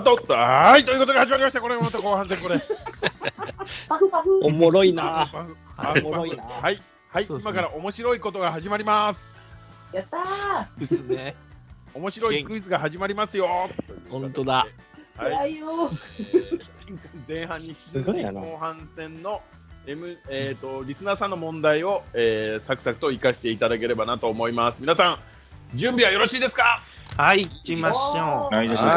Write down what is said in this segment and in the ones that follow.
タートはい、ということで始まりました。これまた後半戦、これ。おもろいな。おもろいなはい、はい、今から面白いことが始まります。やったー。ですね。面白いクイズが始まりますよ。本当だ。はい、辛いよ。前半に後半戦の M えっ、とリスナーさんの問題を、えー、サクサクと活かしていただければなと思います。皆さん準備はよろしいですか？はい、行きましょう。はい、行きま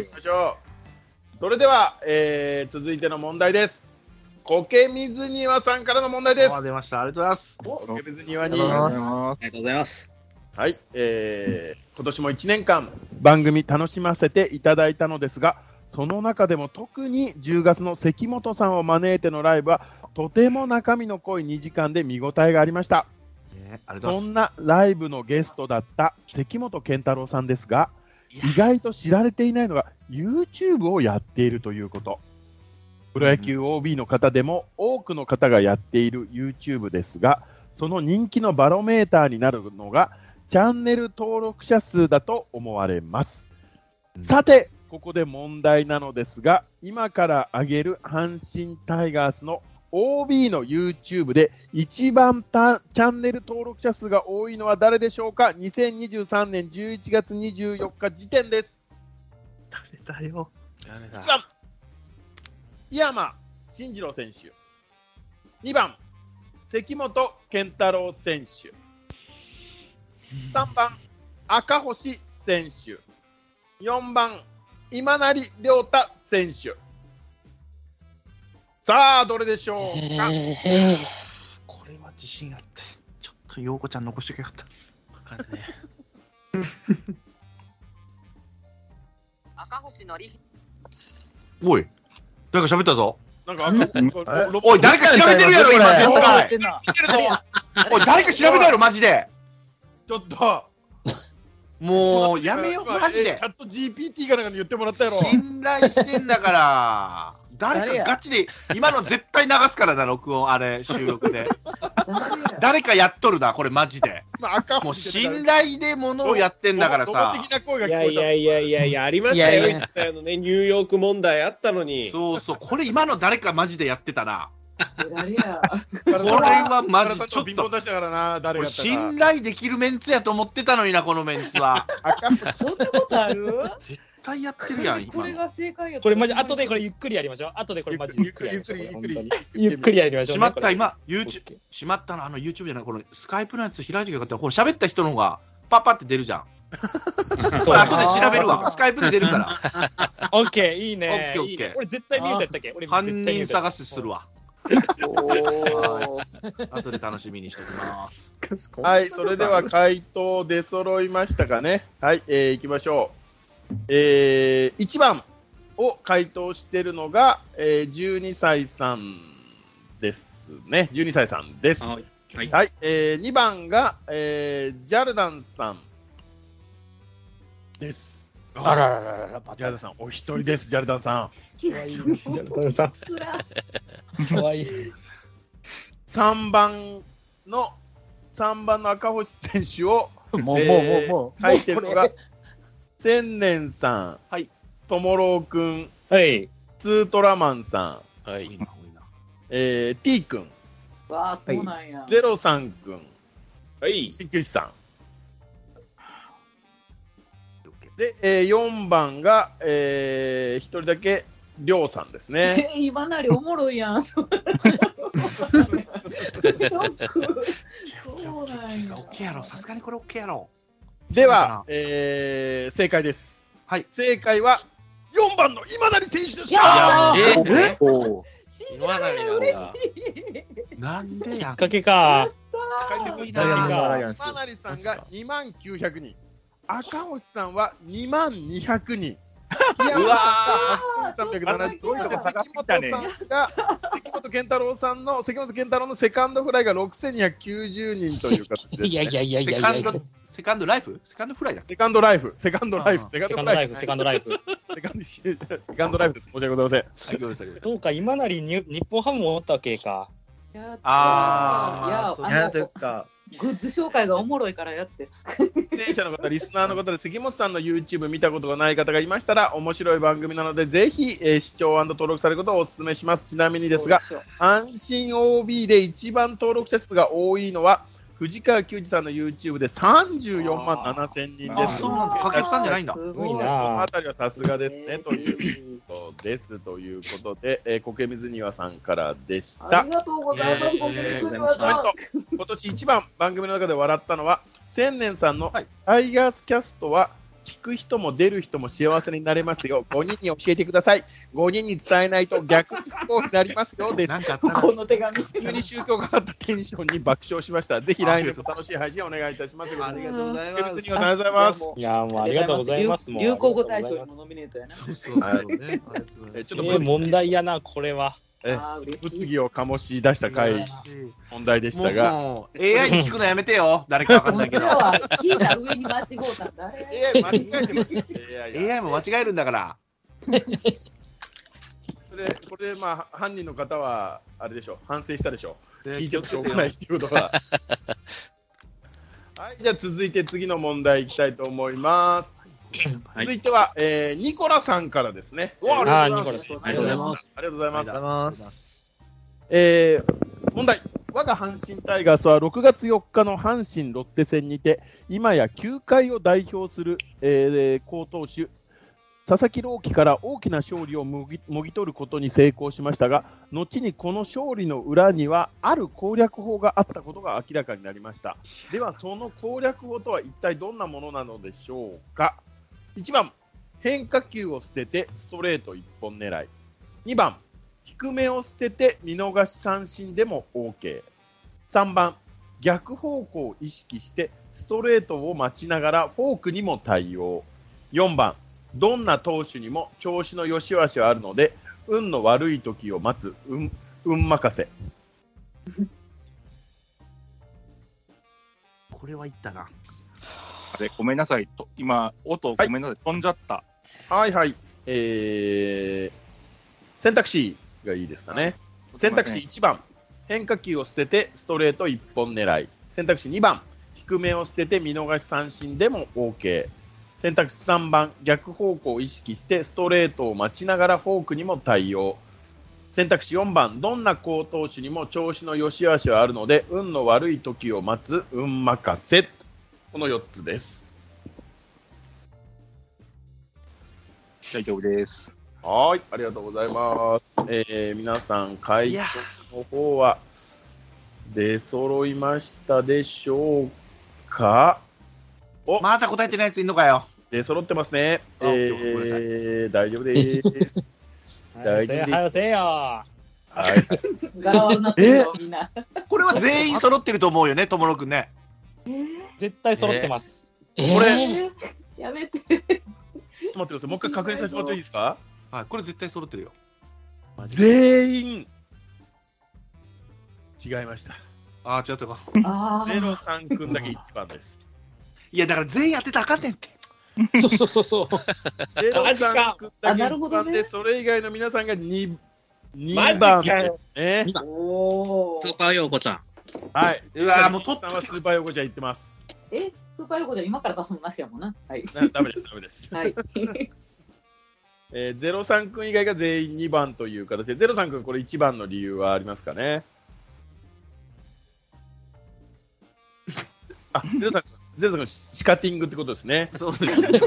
しょうそれでは、えー、続いての問題です。苔水庭さんからの問題です。あ出ました。ありがとうございます。苔水庭にありがとうございますあありがとうございます。はい、えー、今年も1年間番組楽しませていただいたのですが、その中でも特に10月の関本さんを招いてのライブはとても中身の濃い2時間で見応えがありました。そんなライブのゲストだった関本健太郎さんですが、意外と知られていないのが YouTube をやっているということ。プロ野球 OB の方でも多くの方がやっている YouTube ですが、その人気のバロメーターになるのが、チャンネル登録者数だと思われます。うんさて、ここで問題なのですが、今から挙げる阪神タイガースの OB の YouTube で一番たチャンネル登録者数が多いのは誰でしょうか ?2023 年11月24日時点です。誰だよ。1番、井山慎次郎選手。2番、関本健太郎選手。3番、赤星選手。4番、今成亮太選手。さあ、どれでしょうか、これは自信あって。ちょっと陽子ちゃん残しておけばよかった。赤星のりおい、誰か喋ったぞ。なんかおい、誰か調べてるやろ、今、絶や対。おい、誰か調べたやろ、マジで。ちょっと、もう、やめよう、今マジでえチ。ャット GPT かなんかに言ってもらったやろ。信頼してんだから。誰かガチで、今の絶対流すからな、録音、あれ、収録で。誰かやっとるな、これマジで。まあ赤もう星信頼でものをやってんだからさロ。ボ的な声がいやい聞こえた。やいやいやいや、ありましたよ。いやいや言ったよね。ニューヨーク問題あったのに。そうそう、これ今の誰かマジでやってたな。誰や。これはママジジちょっと、信頼できるメンツやと思ってたのにな、このメンツは。そんなことある？絶対やってるやん、これ。が正解やこれマジ、後でこれゆっくりやりましょう。後でこれマジゆっくりゆっくりゆっくりゆっくりゆっくりやりましょう。しまった、今、YouTube、しまったの、あの YouTube じゃない、このスカイプのやつ開いてよかったら、これ喋った人の方が、パッパって出るじゃん。これ後で調べるわ。スカイプで出るから。オッケー、いいね。オッケーオッケー俺絶対見えたやったっけ？俺犯人探しするわ。後で楽しみにしておきます。はい、それでは回答出揃いましたかね？はい、えー、いきましょう。えー、1番を回答しているのが、えー、12歳さんですね。12歳さんです。はいはいはい、えー、2番が、えー、ジャルダンさんです。あららららら、バジャルダンさん、お一人です、ジャルダンさん。ジャルダンさん、かわいい。3番の、3番の赤星選手を、もう、もう、もえーう、もう。書いてるのが千年さん、はい、ともろうくん、れはい。ツートラマンさん、はい。多いなえー、T 君、わあ、そうなんや。ゼロさん君、はい。鍼灸師さん。で、えー、4番が、えー、1人だけ、りょうさんですね。え 今なりおもろいやん。そうなんや。オッケーやろ、さすがにこれオッケーやろ。では、えー、正解です。はい。正解は、4番の今成選手でしいやたーえ？お信じられない、嬉しい。なんでやきっかけか。解説したアライアンス今成さんが2万900人、赤星さんは2万200人。檜山さんが8370人、うわー関本さんが、関本健太郎さんの、関本健太郎のセカンドフライが6290人という形です、ね。いやいやいやいセやいやいや。カンド、セカンドライフ？セカンドフライだセカンドライフ、セカンドライフあ、セカンセカンドライフ、ドライフ、セカンドライフ。セカンドセカンドライフです。申し訳ございません。はい、ごめんなさいごめんなさい。そうか、今なりに日本ハムもおったわけか。やったーあーいや、あいやというの、か、グッズ紹介がおもろいからやって。出演者の方、リスナーの方で関本さんの YouTube 見たことがない方がいましたら、面白い番組なので、ぜひ、えー視聴登録されることをお勧めします。ちなみにですが、そう阪神 OB で一番登録者数が多いのは、藤川球児さんの YouTube で34万7千人です。あそうなんだかけつさんじゃないんだすすごごいいなこのあたりはさすがですね、ということです。ということで、えー、苔水庭さんからでしたあり。がとうございます。えー今年一番番組の中で笑ったのは、千年さんのはいタイガースキャストは、聞く人も出る人も幸せになれますよ。5人に教えてください。5人に伝えないと逆に不幸になりますよ。ですなん。かこの手紙。急に宗教がかったテンションに爆笑しました。ぜひ来年も楽しい配信をお願いいたします。ありがとうござい苔ます。ありがとうございます。いやーもうありがとうございます。流行語大賞にもノミネートやな。そうそうそうね。ちょっとえー問題やな、これは。物議を醸し出した回、問題でしたが、もう AI に聞くのやめてよ。誰かわかんないけど。聞いた上に間違うたんだ。AI 間違えてます。AI も間違えるんだから。それで、これでまあ、犯人の方は、あれでしょう、反省したでしょう。聞いてもしょうがないっていうことは。はい、じゃあ続いて次の問題いきたいと思います。はい続いては、えーニコラさんからですね。おありがとうございます。ニコラさんありがとうございます。ありがとうございます。ざいます。えー問題。我が阪神タイガースは6月4日の阪神ロッテ戦にて、今や球界を代表する、えー好投手、佐々木朗希から大きな勝利をもぎもぎ取ることに成功しましたが、後にこの勝利の裏には、ある攻略法があったことが明らかになりました。では、その攻略法とは一体どんなものなのでしょうか？1番、変化球を捨ててストレート一本狙い。2番、低めを捨てて見逃し三振でも OK。3番、逆方向を意識してストレートを待ちながらフォークにも対応。4番、どんな投手にも調子の良し悪しはあるので、運の悪い時を待つ、運、運任せ。これはいったな。あれ、ごめんなさい。と今、音ごめんなさい。飛んじゃった。はいはい。えー、選択肢がいいですかね。選択肢1番、変化球を捨ててストレート1本狙い。選択肢2番、低めを捨てて見逃し三振でも OK。選択肢3番、逆方向を意識してストレートを待ちながらフォークにも対応。選択肢4番、どんな好投手にも調子の良し悪しはあるので、運の悪い時を待つ、運任せ。この4つです。大丈夫です。はい、ありがとうございます。えー、皆さん、回答の方は出揃いましたでしょうか？お、また答えてないやついんのかよ。出揃ってますね。あえごめんなさいー、大丈夫です。はよせよ、はよせよ。はい、ガラワになってるよ、みんな。これは全員揃ってると思うよね、ともろくんね。絶対揃ってます。これ、やめて。ちょっと待ってください。もう一回確認させてもらっていいですか？はい、これ絶対揃ってるよ。全員、違いました。ああ、違ったか。あゼロさんくんだけ一番です。いや、だから全員当てたらあかんねんって。そうそうそうそう。ゼロさんくんだあけ一番で、それ以外の皆さんが 2, 2マジか番ですね。スーパーヨーコちゃん。はい。うわーもう取っさんはスーパー横じゃ言ってます。え、スーパー横じゃ今からバスもなしやもんな。はい。なダメです、ダメです。はい。えー、ゼロさんくん以外が全員2番という形で、ゼロさんくんこれ1番の理由はありますかね？あ、ゼロさんくん、ゼロさんシカティングってことですね。そうですね。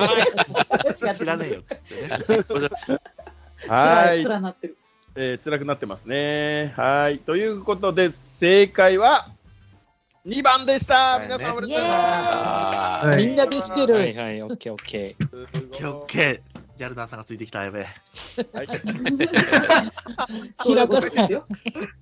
知らねえよ。はい。つらなってる。えー、辛くなってますね。はい。ということで、正解は2番でした。はいね皆さんおめでとうございます。はいみんなできてる。はいはい、オッケーオッケー。オッケーオッケー。ジャルダーさんがついてきた、やべえ。はいそういうことですよ。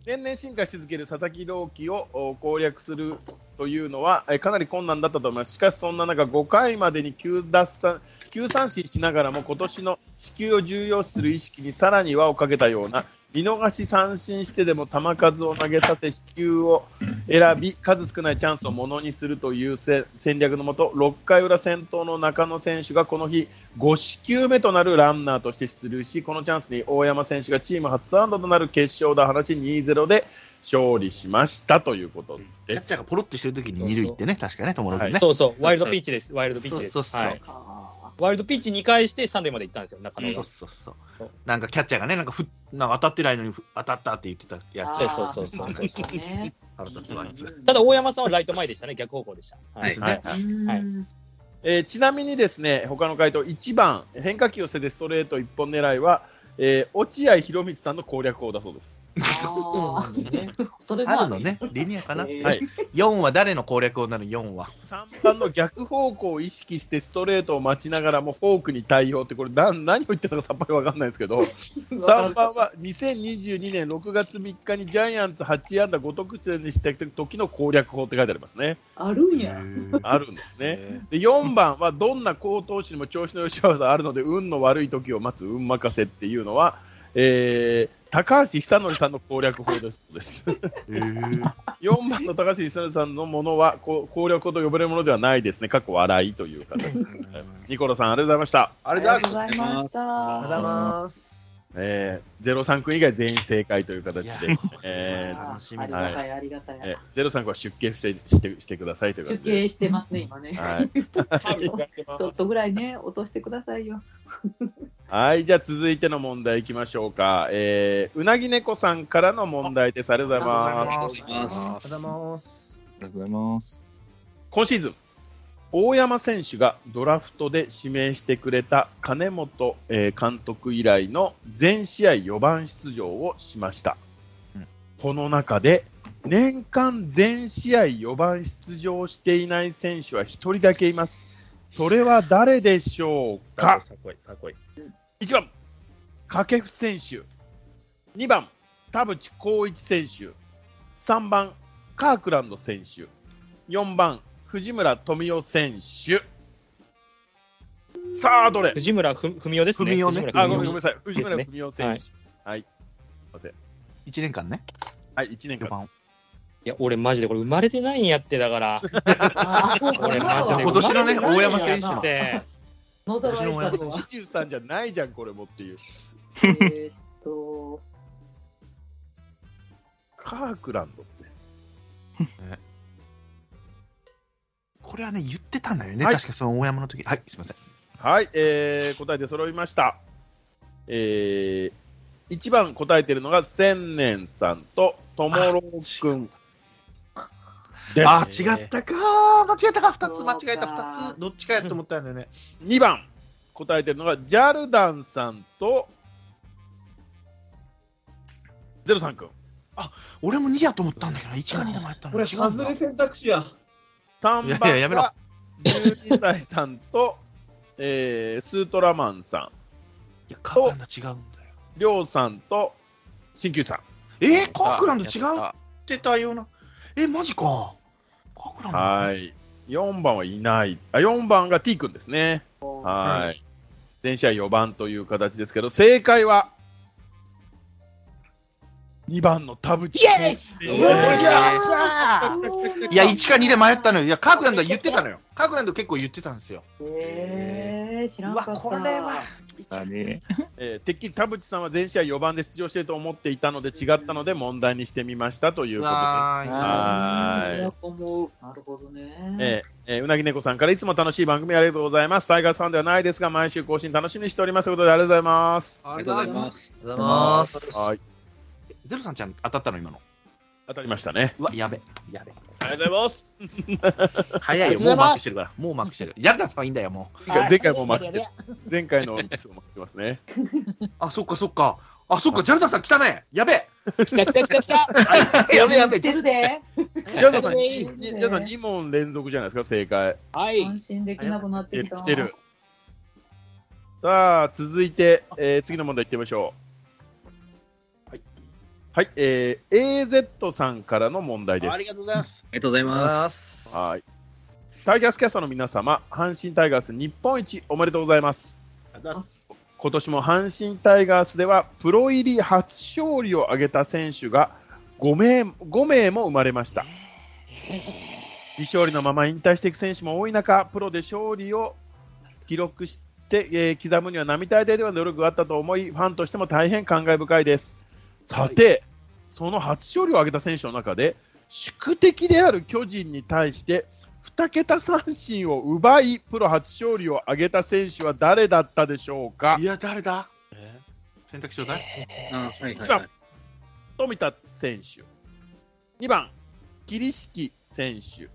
年々進化し続ける佐々木朗希をお攻略するというのは、えーかなり困難だったと思います。しかし、そんな中、5回までに9奪三9三振しながらも、今年の地球を重要視する意識にさらに輪をかけたような、見逃し三振してでも球数を投げさせ、四球を選び、数少ないチャンスをものにするというせ戦略のもと、6回裏先頭の中野選手がこの日、5四球目となるランナーとして出塁し、このチャンスに大山選手がチーム初安打となる決勝打を放ち、2-0で勝利しましたということキですャッチャー。がポロってしてるときに二塁行ってね、確かね、友野君ね。そうそう、ワイルドピッチです。ワイルドピッチです。そうそうそうはいあワイルドピッチ2回して三塁まで行ったんですよ、中野が。そうそうそう。なんかキャッチャーがね、なんかふなんか当たってないのにふ当たったって言ってたやつ。そうそうそうそう。ただ、大山さんはライト前でしたね、逆方向でした。はいですね。うんえーちなみにですね、他の回答、1番、変化球を捨ててストレート一本狙いは、えー落合博満さんの攻略法だそうです。あーそれあるのね、リニアかな。えーはい。4は誰の攻略法なの ?4 は。3番の逆方向を意識してストレートを待ちながらもフォークに対応って、これな何を言ってるのかさっぱりわかんないですけど、3番は2022年6月3日にジャイアンツ8安打5得点にした時の攻略法って書いてありますね。あるんや。あるんですね。で、4番はどんな好投手にも調子の良し悪さあるので、運の悪い時を待つ運任せっていうのは、えー高橋久典さんの攻略法ですそうです。4番の高橋久典さんのものはこう攻略法と呼ばれるものではないですね。過去笑いという形。ニコラさん、ありがとうございました。あありがとうございました。ありがとうございます。えー、ゼロ三君以外全員正解という形でえーあ楽しみありがたい、ありがたい。えーゼロ三君は出家してしてしてくださいという出形で。家してますね、今ね。はい。ちょっとぐらいね、落としてくださいよ。はい、じゃあ続いての問題いきましょうか。えー、うなぎ猫さんからの問題です。ありがとうございます。ありがとうございます。ありがとうございます。今シーズン、大山選手がドラフトで指名してくれた金本、えー監督以来の全試合4番出場をしました。うんこの中で、年間全試合4番出場していない選手は1人だけいます。それは誰でしょうか？さこい、さこい。1番、掛布選手。2番、田淵光一選手。3番、カークランド選手。4番、藤村富代選手。さあ、どれ？藤村ふ文雄ですね。文雄ねあ、ごめん文雄ごめんなさい。藤村です富代選手。はい。すいません。1年間ね。はい、1年間4番です。いや、俺マジでこれ生まれてないんやって、だから。俺マジで今年のね生まれてないんや大山選手だって。野沢愛したのは。23じゃないじゃん、これもっていう。えーっと、カークランドって。これはね、言ってたんだよね。はい確かその大山の時。はい、すみません。はい、えー、答えて揃いました。えー、1番答えてるのが千年さんとともろうくん。あ、違ったかー。間違えたか。2つ、間違えたか2つ。どっちかやと思ったんだよね。2番答えてるのがジャルダンさんとゼロさんくん。俺も2やと思ったんだけどな、1か2で迷ったのこれ、外れ選択肢や。3いやいややめろ番が12歳さんと、えー、スートラマンさん、いや、カークランド違うんだよ。りょうさんと鍼灸師さん。えー、カークランド違う？っやてたような。え、マジか。カークランドはい。4番はいない。あ、4番が T 君ですね。はい。全試合4番という形ですけど、正解は、2番の田淵。イェーイいや、1か2で迷ったのよ。いや、カークランドは言ってたのよ。カークランド結構言ってたんですよ。えー、知らんかった。これは。だね。えーてっきり田淵さんは全試合4番で出場していると思っていたので違ったので問題にしてみましたということです。わーいはいや思う。なるほどね。えーえーうなぎ猫さんからいつも楽しい番組ありがとうございます。タイガースファンではないですが、毎週更新楽しみにしておりますということでありがとうございます。ありがとうございます。ありがとうございます。はい。ゼロさんちゃん当たったの今の？当たりましたね。うわ、やべ。やべ。ありがとうございます。早いよ。もうマークしてるから。もうマークしてる。やるだったらいいんだよ、も前回前回も負けてる。前回のミスを負ってますね。う。あ、そっかそっか。あ、そっか、ジャルダさん来たね。やべ。来た来た来た来た。やべやべ知っ。てるで。ジャズさん、さん2問連続じゃないですか、正解。はい。安心できなくなってきた。来てる。さあ、続いて、えー次の問題いってみましょう。はい。はい、えー、AZ さんからの問題です。ありがとうございます。ありがとうございます。はい。タイガースキャストの皆様、阪神タイガース日本一おめでとうございます。ありがとうございます。今年も阪神タイガースではプロ入り初勝利を挙げた選手が5名 ,5 名も生まれました。未勝利のまま引退していく選手も多い中、プロで勝利を記録して、えー刻むには並大抵では努力があったと思い、ファンとしても大変感慨深いです。さて、その初勝利を挙げた選手の中で、宿敵である巨人に対して、2桁三振を奪い、プロ初勝利を挙げた選手は誰だったでしょうか？い。や、誰だ？選択肢ちょうだい。うんはいはい一番富田選手、2番、桐敷選手、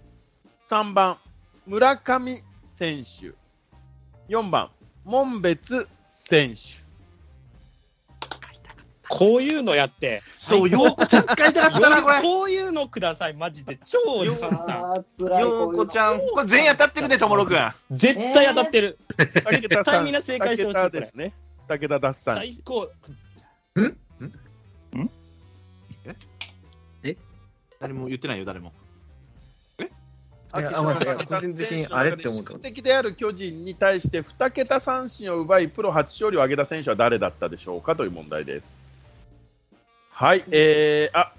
3番、村上選手、4番、門別選手。こういうのやって。そう、ようこちゃん使いたかったな、これ。こういうのください、マジで。超簡単。あー、つらい。ようこちゃん。これ全員当たってるね、ともろくん。絶対当たってる。絶対みんな正解してほしいですね。武田奪三振。最高。誰も言ってないよ、誰も。個人的にあれって思った宿敵である巨人に対して2桁三振を奪い、プロ初勝利を挙げた選手は誰だったでしょうかという問題です。はい、えー、あ。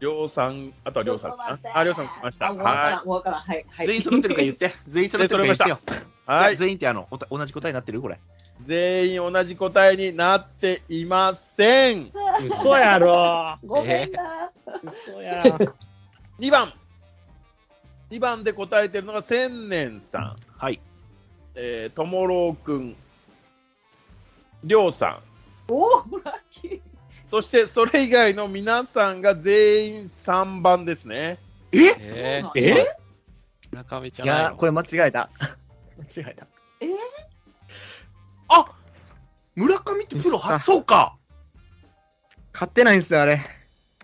りょうさん、あとはりょうさん。あ、りょうさん来ました。はん、もうわからん。はい。はい。全員揃ってるか言って。全員揃ってるか言ってよ。い。はい。全員ってあの、同じ答えになってる？これ。全員同じ答えになっていません。嘘やろ。ごめんな。嘘や。2番。2番で答えてるのが千年さん。はい。えー、ともろうくん。りょうさん。おお、ラッキー。そしてそれ以外の皆さんが全員3番ですね。え？そうなんえ？村上ちゃいんないの？やこれ間違えた。間違えた。あ村上ってプロ初、そうか。買ってないんですよ、あれ。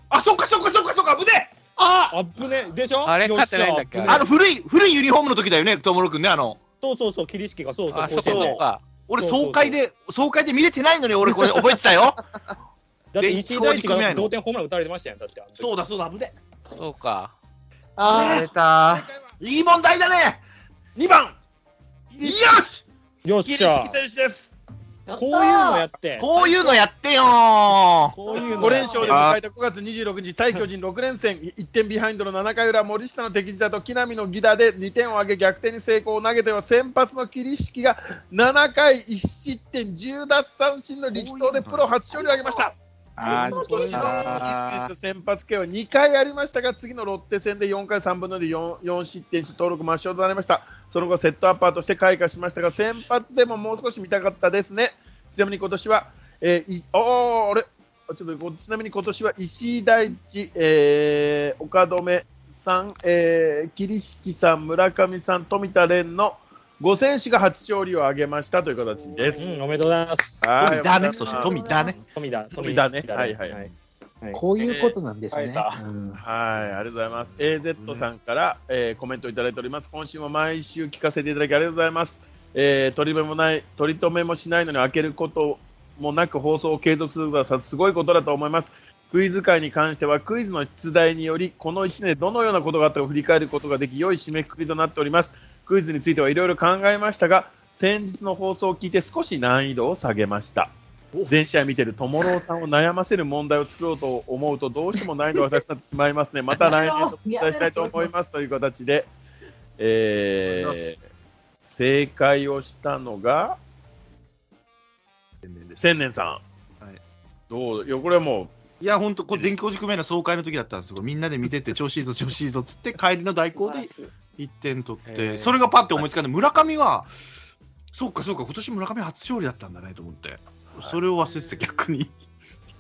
あ、そうか、そうか、そうか、そうか、ぶね。ああぶねでしょ？あれよっしゃ勝ってないんだっけ？あの、古い、古いユニフォームの時だよね、ともろくんね、あの。そうそうそう、桐敷がそうそう、あ、そこ甲子園でそこか。俺、そうそうそう総会で、総会で見れてないのに、俺、これ覚えてたよ。だって石井大地が同点ホームラン打たれてましたよ、だって。そうだ、そうだ、ぶね。そうか。あれたいい問題だね。2番。よしよっしゃ桐敷。選手です。こういうのやって。こういうのやってよー。こういうの5連勝で迎えた5月26日、対巨人6連戦、1点ビハインドの7回裏、森下の敵地だと木浪の犠打で2点を挙げ、逆転に成功を投げては先発の桐敷が7回1失点10奪三振の力投でプロ初勝利を挙げました。あ今年の先発系は2回ありましたが、次のロッテ戦で4回3分の2 4, 4失点し、登録抹消となりました。その後、セットアッパーとして開花しましたが、先発でももう少し見たかったですね。ちなみに今年は、えーいおーあれ？ちょっとこちなみに今年は石井大地、えー岡留さん、えー、桐敷さん、村上さん、富田蓮の5選手が初勝利を挙げましたという形です。うん、おめでとうございます。はい富田ね、そうして富田ね。富田、富田ね富はいはいはいこういうことなんですね。はい、ありがとうございます。AZ さんから、えーコメントいただいております。今週も毎週聞かせていただきありがとうございます。えー取り留めもない、取り留めもしないのに開けることもなく放送を継続することはすごいことだと思います。クイズ界に関してはクイズの出題によりこの1年でどのようなことがあったかを振り返ることができ良い締めくくりとなっておりますクイズについてはいろいろ考えましたが先日の放送を聞いて少し難易度を下げました。全試合見てる友郎さんを悩ませる問題を作ろうと思うとどうしても難易度が高くなってしまいますね。また来年とお伝えしたいと思いますという形で、えー正解をしたのが千年さん、はい。どういやこれはもういや、本当、これ、電気工事組合の総会の時だったんですよ。みんなで見てて、調子いいぞ、調子いいぞっつって、帰りの代行で1点取って、それがパッて思いつかんで、村上は、そうか、そうか、今年村上初勝利だったんだねと思って、それを忘れてた、逆に。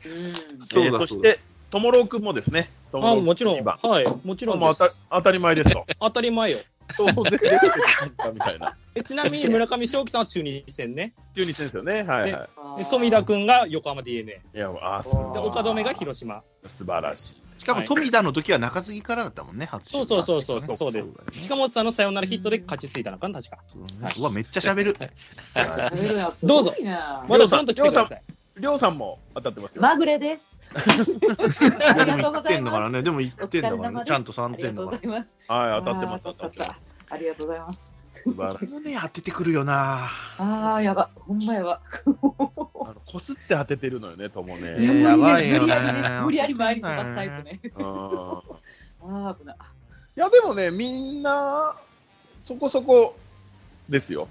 うんそうだえーそして、ともろうくんもですね、とあ、もちろん。はい、もちろんもう当た。当たり前ですと。当たり前よ。当然みたいな。えちなみに村上正輝さんは中日戦ね。中日ですよね。はいはで富田君が横浜 d n a い。いや、あすで岡留が広島。素晴らしい。しかも、富田の時は中継ぎからだったもんね、初そうそうそうそうそうです。近本さんのサヨナラヒットで勝ちついたのかな、確か。うわ、めっちゃ喋る。どうぞまだフロント来てください。りょうさんも当たってますよ。まぐれです。ありがとうご1点ざいます。だからね、でも1お疲点だからね。ちゃんと3点だから。ございます。はい、当たってます、ありがとうございます。素晴らしい。胸当ててくるよな。ああ、やば。ほんまやば。あのこすって当ててるのよね、ともね。いややばいよね無理やりね。無理やり前に飛ばすタイプね。うん ああ、危ない。いや、でもね、みんな、そこそこですよ。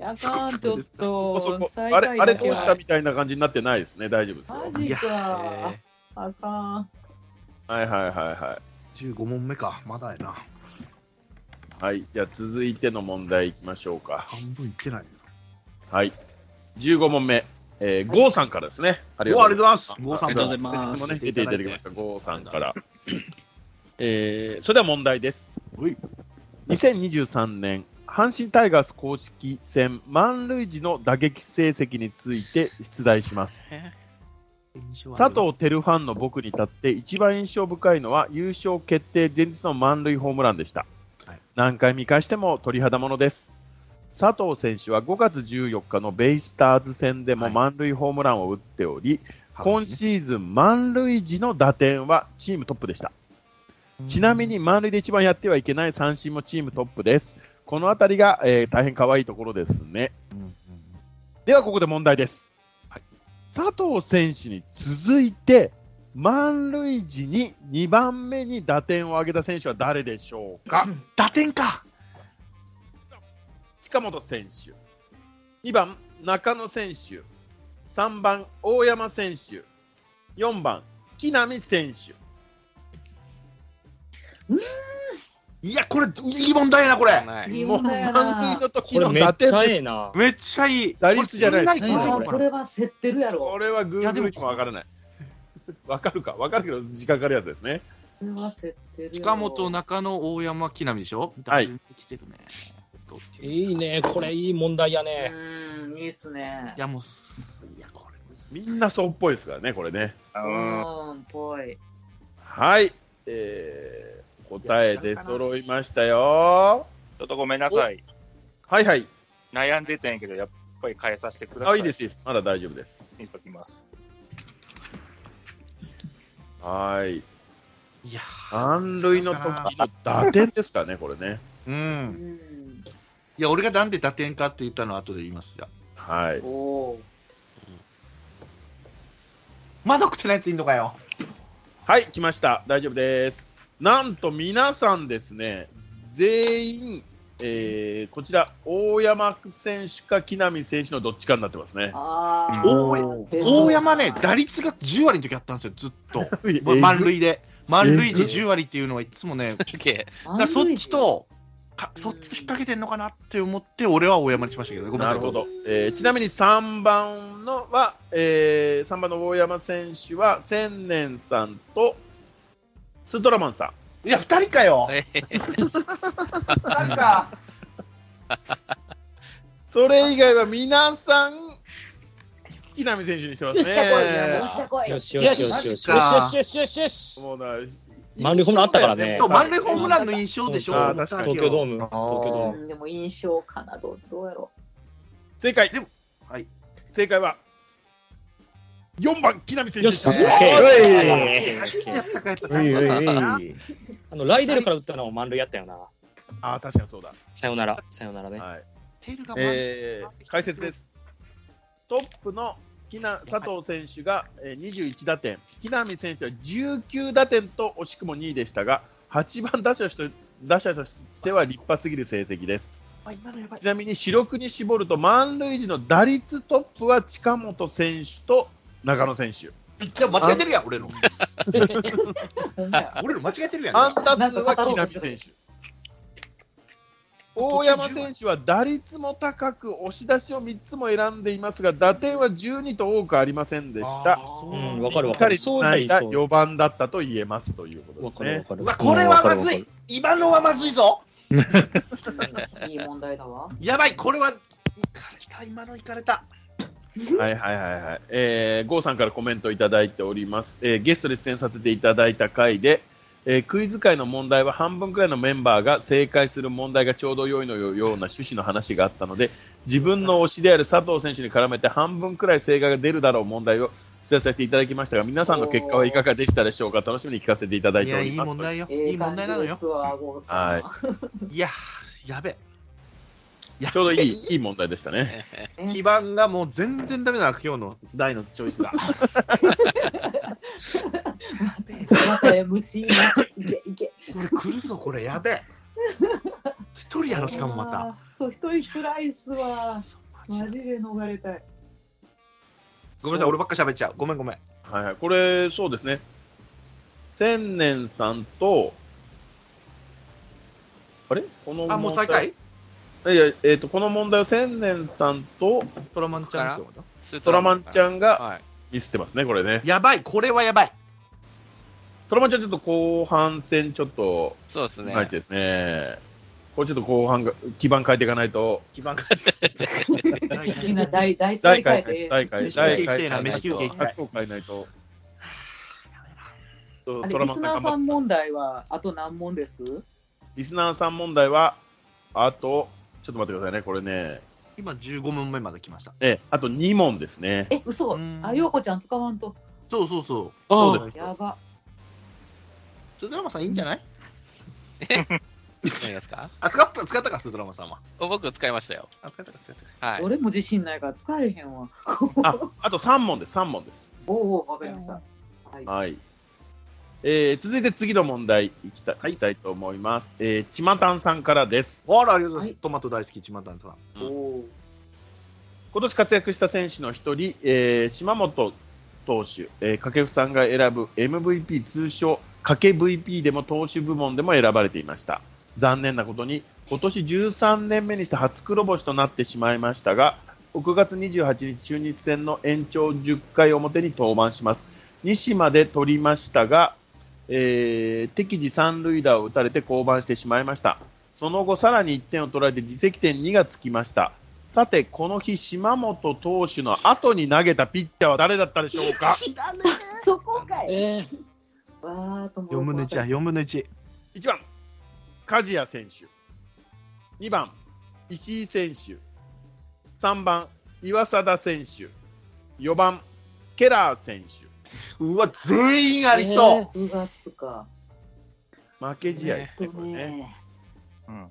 あかん、ちょっそこそと。あれ、あれどうしたみたいな感じになってないですね。大丈夫ですよ。マジか。えあかん。はいはいはいはい。ー、15問目か。まだやな。はい。じゃあ続いての問題いきましょうか。半分いってない。はい。15問目。えー、ゴーさんからですね。ありがとうございます。ゴ郷さんありがとうございます説もね、出ていただきました。ゴーさんから。えー、それでは問題です。2023年、阪神タイガース公式戦満塁時の打撃成績について出題します。佐藤輝ファンの僕に立って一番印象深いのは優勝決定前日の満塁ホームランでした、はい何回見返しても鳥肌ものです。佐藤選手は5月14日のベイスターズ戦でもはい。満塁ホームランを打っており、今今シーズン満塁時の打点はチームトップでした。ちなみに満塁で一番やってはいけない三振もチームトップです。このあたりが、えー大変可愛いところですね。ではここで問題です、佐藤選手に続いて満塁時に2番目に打点を挙げた選手は誰でしょうか？打点か。近本選手2番中野選手3番大山選手4番木浪選手いや、これ、いい問題やな、これ。もう問題やな満塁の時これのめっちゃ打点。めっちゃいい。打率じゃないこれすこれは競ってるやろ。これはグーグルにもわからないわかるかわかるけど時間かかるやつですね。近本、中野、大山、木浪でしょ？はい来てるね。いいね、これいい問題やね。うん、いいっすねい。や、もうす、いや、これ。みんなそうっぽいですからねこれねうんうん、ぽい。はい、えー、答え出揃いましたよちょっとごめんなさい。はいはい悩んでたんやけど、やっぱり変えさせてください。あいいですいいですまだ大丈夫です見ときます。はい。いや満塁の時の打点ですからねこれね。う。うん。ん。いや、俺がなんで打点かって言ったのは後で言いますじゃあはい。おおまだ食ってないやついんのかよ。はい来ました。大丈夫です。なんと皆さんですね全員えー、こちら、大山選手か木浪選手のどっちかになってますね。大大山ね、打率が10割の時あったんですよ、ずっと。ま満塁で。満塁時10割っていうのはいつもね、だからそっちと、かそっちと引っ掛けてんのかなって思って、俺は大山にしましたけどね、ごめんなさい。なるほど。えーちなみに3番のは、えー、3番の大山選手は、千年さんと、スートラマンさん。いや、2人かよ。え2人か。それ以外は皆さん、木浪選手にしてますね。よっしゃこい。よっしゃこい。よしよしよしよしよしよし。もうな満塁ホームランあったからねそう、満塁ホームランの印象でしょ。東京ドーム、東京ドーム。うんでも印象かな、どうどうやろ正解。でもはい正解は、4番、木浪選手でした。ケうー。やったかやったういういういあの、ライデルから打ったのも満塁やったよな。ああ、確かにそうだ。さよなら、さよならね。はい。テールが満塁えー、解説です。トップの木な佐藤選手がえー21打点、木浪選手は19打点と惜しくも2位でしたが、8番打者として打者としては立派すぎる成績です。あ今のやばいちなみに主力に絞ると満塁時の打率トップは近本選手と中野選手。じゃあ間違えてるやん、俺の。俺の間違えてるやん。安打数は木浪選手。大山選手は打率も高く、押し出しを3つも選んでいますが、打点は12と多くありませんでした。うん、わかるわしっかり。そう繋いだそう4番だったと言えますということわですね。かるわかるう。わ、これはまずい。今のはまずいぞ。いい問題だわ。やばい、これは、いかれた、今のいかれた。はいはいはいはい。えー、ゴーさんからコメントいただいております。えーゲストで出演させていただいた回で、えークイズ界の問題は半分くらいのメンバーが正解する問題がちょうど良いのよような趣旨の話があったので、自分の推しである佐藤選手に絡めて半分くらい正解が出るだろう問題を出題させていただきましたが、皆さんの結果はいかがでしたでしょうか？楽しみに聞かせていただいております。問題よ。ええいい問題なのよ。はいいや、やべ。ちょうどいい、いい問題でしたね。基盤がもう全然ダメだな、今日の大のチョイスが。また MC な。いけいけ。これ来るぞ、これ、やべえ。一人やろ、しかもまた。そう、一人つらいっすわ。マジで逃れたい。ごめんなさい、俺ばっか喋っちゃう。ごめんごめん。はいはい。これ、そうですね。千年さんと、あれ？このあ、もう最下位いや、えっ、と、この問題を千年さんとトラマンちゃんトラマンちゃんがはい。ミスってますね、これね。やばい、これはやばい。トラマンちゃんちょっと後半戦ちょっと、そうですね。ですね。これちょっと後半が、基盤変えていかないと、基盤が。みんな大大大正解会、で。大会、飯大会休憩行きたいな飯休憩行きたい発を変えないと。トあれ、リスナーさん問題は、あと何問ですリスナーさん問題は、あと、ちょっと待ってくださいね、これね。今15問目まで来ました。え、あと2問ですね。え、嘘うんあ、ようこちゃん使わんと。そうそうそう。そうです。やば。スードラマさんいいんじゃない？何ですか？あ、使った、使ったか、スードラマさんは。僕使いましたよ。あ、使ったか、使ったか。はい。俺も自信ないから使えへんわ。あ、あと3問です、3問です。おお、わかりました。はい。はい。えー、続いて次の問題いきた,、い、きたいと思います。えー、ちまたんさんからです。あら、ありがとうございます。はいトマト大好き、ちまたんさん。今年活躍した選手の一人、えー、島本投手、えー、掛布さんが選ぶ MVP 通称掛 VP でも投手部門でも選ばれていました。残念なことに、今年13年目にして初黒星となってしまいましたが、6月28日中日戦の延長10回表に登板します。西まで取りましたが、えー敵地三塁打を打たれて降板してしまいました。その後、さらに1点を取られて自責点2がつきました。さて、この日、島本投手の後に投げたピッチャーは誰だったでしょうか？知らねそこかい。えわーとも。4分の1や、4分の1。1番、梶谷選手。2番、石井選手。3番、岩貞選手。4番、ケラー選手。うわ、全員ありそう。9月か。負け試合ですね、これね。ね。うん。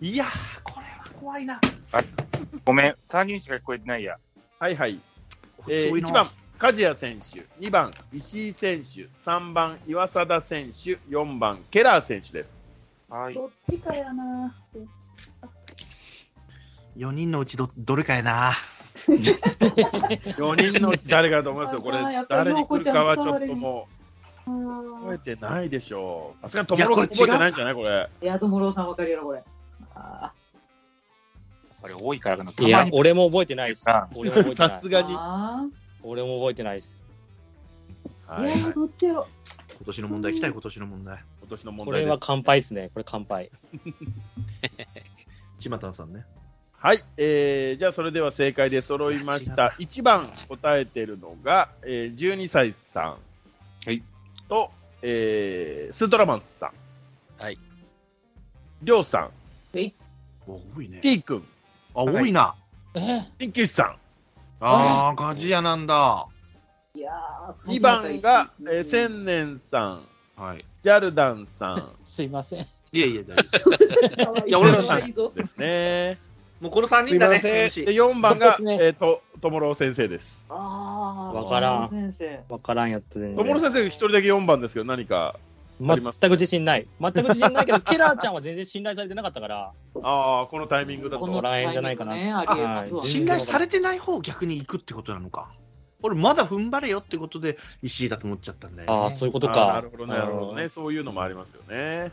いやー、これは怖いな。ごめん、3人しか聞こえてないや。はいはい。えー遠いな1番、梶谷選手。2番、石井選手。3番、岩貞選手。4番、ケラー選手です。はい。どっちかやな。4人のうちど、どれかやな。4人のうち誰かだと思いますよ？これ誰に来るかはちょっと陽もあう、覚えーてないでしょう。さすがに友いやこれ達覚えてないんじゃないこれ。いや、ともろうさんわかるやろ、これ。あこれ多いからかな。いや、に俺も覚えてないですさす。がに。はあ俺も覚えてないです。ー。いや、どっちやろ。今年の問題、来たい、今年の問題。今年の問こ題です。れは乾杯ですね。これ乾杯。ちまたんさんね。はい、えー、じゃあそれでは正解で揃いました。1番答えてるのが、えー、12歳さん。はい。と、えー、スートラマンスさん。はい。りょうさん。お多いね。T 君。あ、多いな。鍼灸師さん。あー、ガジ屋なんだ。いやー。2番が、えー、うん千年さん。はい。ジャルダンさん すいません。いやいや、大丈夫。いいや俺のかわいいぞ。ですね。もうこの3人だね。で、楽しい4番が、ねえー、と、ともろう先生です。ああ。わからん先生。わからんやった全とも。先生一人だけ4番ですけど、何か。全く自信ない。全く自信ないけど、ケラーちゃんは全然信頼されてなかったから、ああ、このタイミングだと。このらへんじゃないかなね、信頼されてない方を逆に行くってことなのか。俺、まだ踏ん張れよってことで、石井だと思っちゃったんだよ、ね。ああ、そういうことあーなかるほどね、なるほどね。そういうのもありますよね。